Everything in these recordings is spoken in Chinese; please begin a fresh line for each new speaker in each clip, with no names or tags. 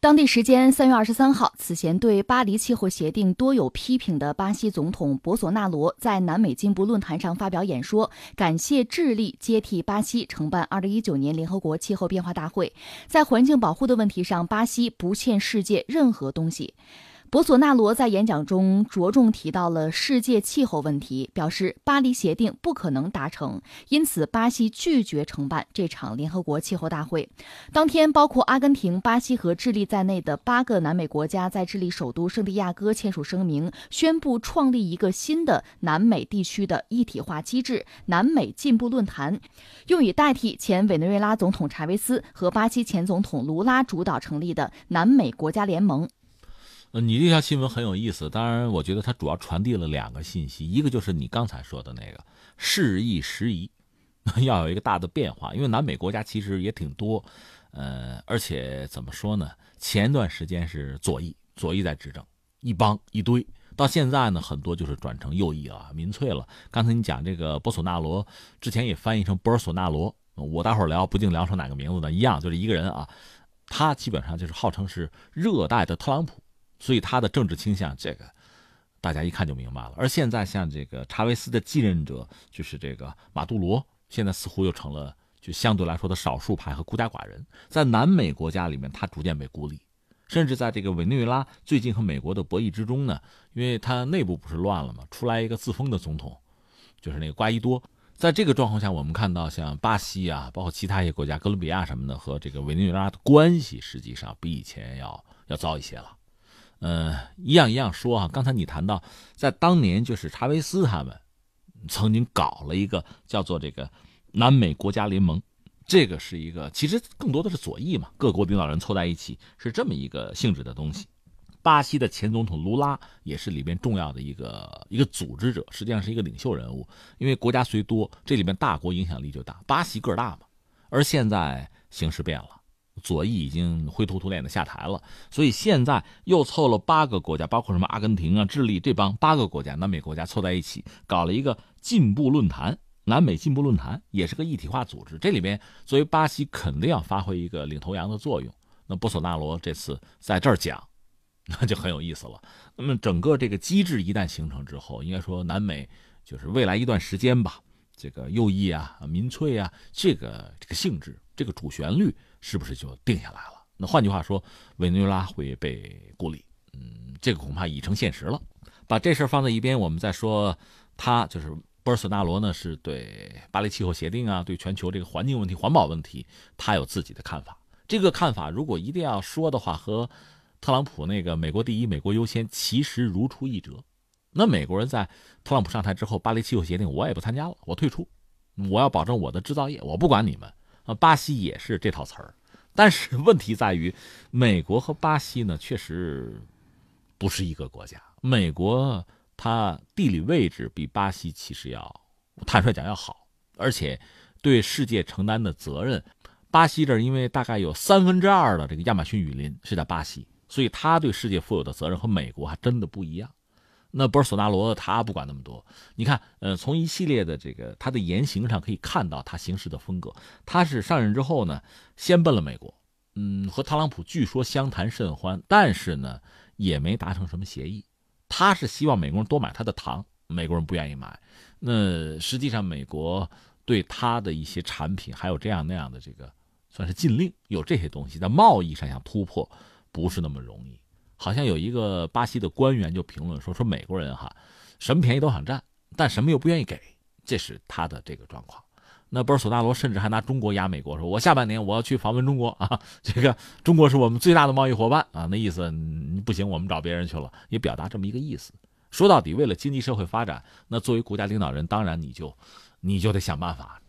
当地时间三月二十三号，此前对巴黎气候协定多有批评的巴西总统博索纳罗在南美进步论坛上发表演说，感谢智利接替巴西承办二零一九年联合国气候变化大会。在环境保护的问题上，巴西不欠世界任何东西。博索纳罗在演讲中着重提到了世界气候问题，表示巴黎协定不可能达成，因此巴西拒绝承办这场联合国气候大会。当天，包括阿根廷、巴西和智利在内的八个南美国家在智利首都圣地亚哥签署声明，宣布创立一个新的南美地区的一体化机制——南美进步论坛，用以代替前委内瑞拉总统查韦斯和巴西前总统卢拉主导成立的南美国家联盟。
呃，你这条新闻很有意思。当然，我觉得它主要传递了两个信息，一个就是你刚才说的那个事易时移，要有一个大的变化。因为南美国家其实也挺多，呃，而且怎么说呢？前段时间是左翼，左翼在执政，一帮一堆，到现在呢，很多就是转成右翼了，民粹了。刚才你讲这个波索纳罗，之前也翻译成波尔索纳罗，我待会儿聊不定聊成哪个名字呢？一样，就是一个人啊，他基本上就是号称是热带的特朗普。所以他的政治倾向，这个大家一看就明白了。而现在像这个查韦斯的继任者，就是这个马杜罗，现在似乎又成了就相对来说的少数派和孤家寡人。在南美国家里面，他逐渐被孤立，甚至在这个委内瑞拉最近和美国的博弈之中呢，因为他内部不是乱了吗？出来一个自封的总统，就是那个瓜伊多。在这个状况下，我们看到像巴西啊，包括其他一些国家，哥伦比亚什么的，和这个委内瑞拉的关系实际上比以前要要糟一些了。呃，一样一样说哈。刚才你谈到，在当年就是查韦斯他们曾经搞了一个叫做这个南美国家联盟，这个是一个其实更多的是左翼嘛，各国领导人凑在一起是这么一个性质的东西。巴西的前总统卢拉也是里边重要的一个一个组织者，实际上是一个领袖人物。因为国家虽多，这里面大国影响力就大，巴西个大嘛。而现在形势变了。左翼已经灰头土脸的下台了，所以现在又凑了八个国家，包括什么阿根廷啊、智利这帮八个国家，南美国家凑在一起搞了一个进步论坛，南美进步论坛也是个一体化组织。这里边作为巴西肯定要发挥一个领头羊的作用。那波索纳罗这次在这儿讲，那就很有意思了。那么整个这个机制一旦形成之后，应该说南美就是未来一段时间吧，这个右翼啊、民粹啊，这个这个性质、这个主旋律。是不是就定下来了？那换句话说，委内瑞拉会被孤立，嗯，这个恐怕已成现实了。把这事儿放在一边，我们再说，他就是波尔索纳罗呢，是对巴黎气候协定啊，对全球这个环境问题、环保问题，他有自己的看法。这个看法如果一定要说的话，和特朗普那个“美国第一，美国优先”其实如出一辙。那美国人在特朗普上台之后，巴黎气候协定我也不参加了，我退出，我要保证我的制造业，我不管你们。啊，巴西也是这套词儿，但是问题在于，美国和巴西呢确实不是一个国家。美国它地理位置比巴西其实要坦率讲要好，而且对世界承担的责任，巴西这儿因为大概有三分之二的这个亚马逊雨林是在巴西，所以他对世界负有的责任和美国还真的不一样。那波尔索纳罗他不管那么多，你看，呃，从一系列的这个他的言行上可以看到他行事的风格。他是上任之后呢，先奔了美国，嗯，和特朗普据说相谈甚欢，但是呢，也没达成什么协议。他是希望美国人多买他的糖，美国人不愿意买。那实际上，美国对他的一些产品还有这样那样的这个算是禁令，有这些东西在贸易上想突破，不是那么容易。好像有一个巴西的官员就评论说：“说美国人哈，什么便宜都想占，但什么又不愿意给，这是他的这个状况。”那波尔索纳罗甚至还拿中国压美国，说：“我下半年我要去访问中国啊，这个中国是我们最大的贸易伙伴啊。”那意思不行，我们找别人去了，也表达这么一个意思。说到底，为了经济社会发展，那作为国家领导人，当然你就你就得想办法。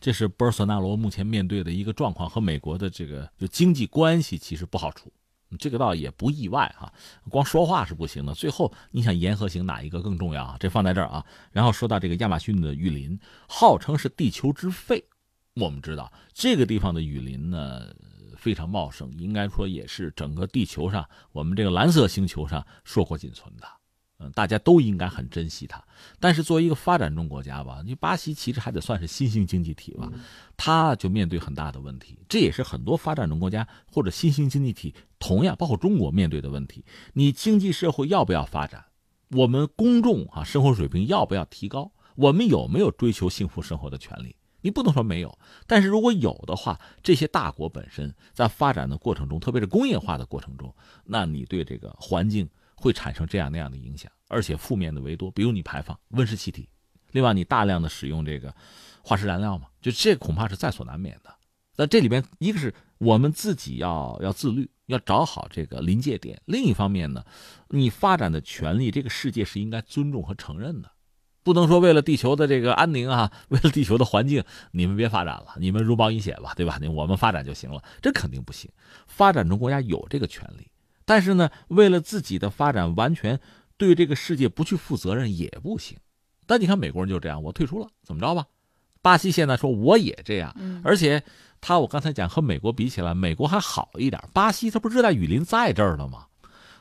这是波尔索纳罗目前面对的一个状况，和美国的这个就经济关系其实不好处。这个倒也不意外哈，光说话是不行的。最后你想言和行哪一个更重要啊？这放在这儿啊。然后说到这个亚马逊的雨林，号称是地球之肺。我们知道这个地方的雨林呢非常茂盛，应该说也是整个地球上我们这个蓝色星球上硕果仅存的。嗯，大家都应该很珍惜它。但是作为一个发展中国家吧，你巴西其实还得算是新兴经济体吧，它就面对很大的问题。这也是很多发展中国家或者新兴经济体同样包括中国面对的问题。你经济社会要不要发展？我们公众啊，生活水平要不要提高？我们有没有追求幸福生活的权利？你不能说没有，但是如果有的话，这些大国本身在发展的过程中，特别是工业化的过程中，那你对这个环境会产生这样那样的影响，而且负面的为多，比如你排放温室气体，另外你大量的使用这个化石燃料嘛，就这恐怕是在所难免的。那这里边一个是我们自己要要自律，要找好这个临界点；另一方面呢，你发展的权利，这个世界是应该尊重和承认的。不能说为了地球的这个安宁啊，为了地球的环境，你们别发展了，你们茹毛饮血吧，对吧？你我们发展就行了，这肯定不行。发展中国家有这个权利，但是呢，为了自己的发展，完全对这个世界不去负责任也不行。但你看美国人就这样，我退出了，怎么着吧？巴西现在说我也这样，而且他我刚才讲和美国比起来，美国还好一点，巴西它不是热带雨林在这儿了吗？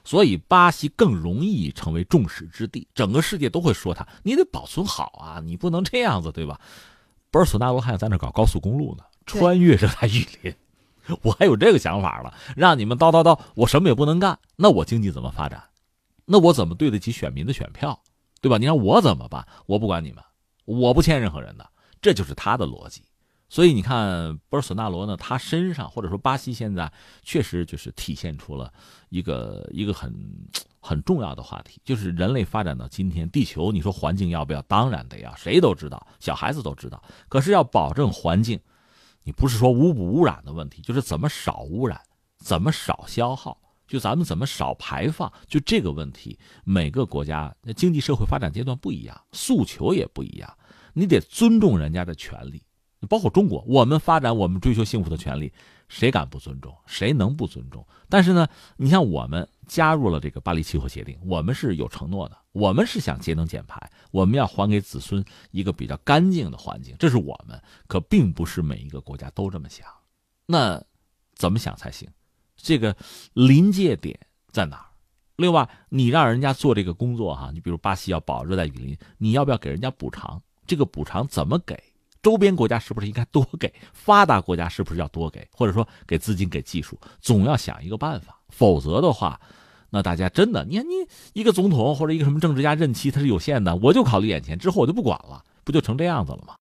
所以巴西更容易成为众矢之的，整个世界都会说他，你得保存好啊，你不能这样子，对吧？博尔索纳罗还想在那搞高速公路呢，穿越热带雨林，我还有这个想法了，让你们叨叨叨，我什么也不能干，那我经济怎么发展？那我怎么对得起选民的选票，对吧？你让我怎么办？我不管你们，我不欠任何人的，这就是他的逻辑。所以你看，博尔索纳罗呢，他身上或者说巴西现在确实就是体现出了一个一个很很重要的话题，就是人类发展到今天，地球你说环境要不要？当然得要，谁都知道，小孩子都知道。可是要保证环境，你不是说污不污染的问题，就是怎么少污染，怎么少消耗，就咱们怎么少排放，就这个问题，每个国家那经济社会发展阶段不一样，诉求也不一样，你得尊重人家的权利。包括中国，我们发展，我们追求幸福的权利，谁敢不尊重？谁能不尊重？但是呢，你像我们加入了这个巴黎气候协定，我们是有承诺的，我们是想节能减排，我们要还给子孙一个比较干净的环境，这是我们。可并不是每一个国家都这么想，那怎么想才行？这个临界点在哪儿？另外，你让人家做这个工作哈，你比如巴西要保热带雨林，你要不要给人家补偿？这个补偿怎么给？周边国家是不是应该多给？发达国家是不是要多给？或者说给资金、给技术，总要想一个办法。否则的话，那大家真的，你看你一个总统或者一个什么政治家任期他是有限的，我就考虑眼前，之后我就不管了，不就成这样子了吗？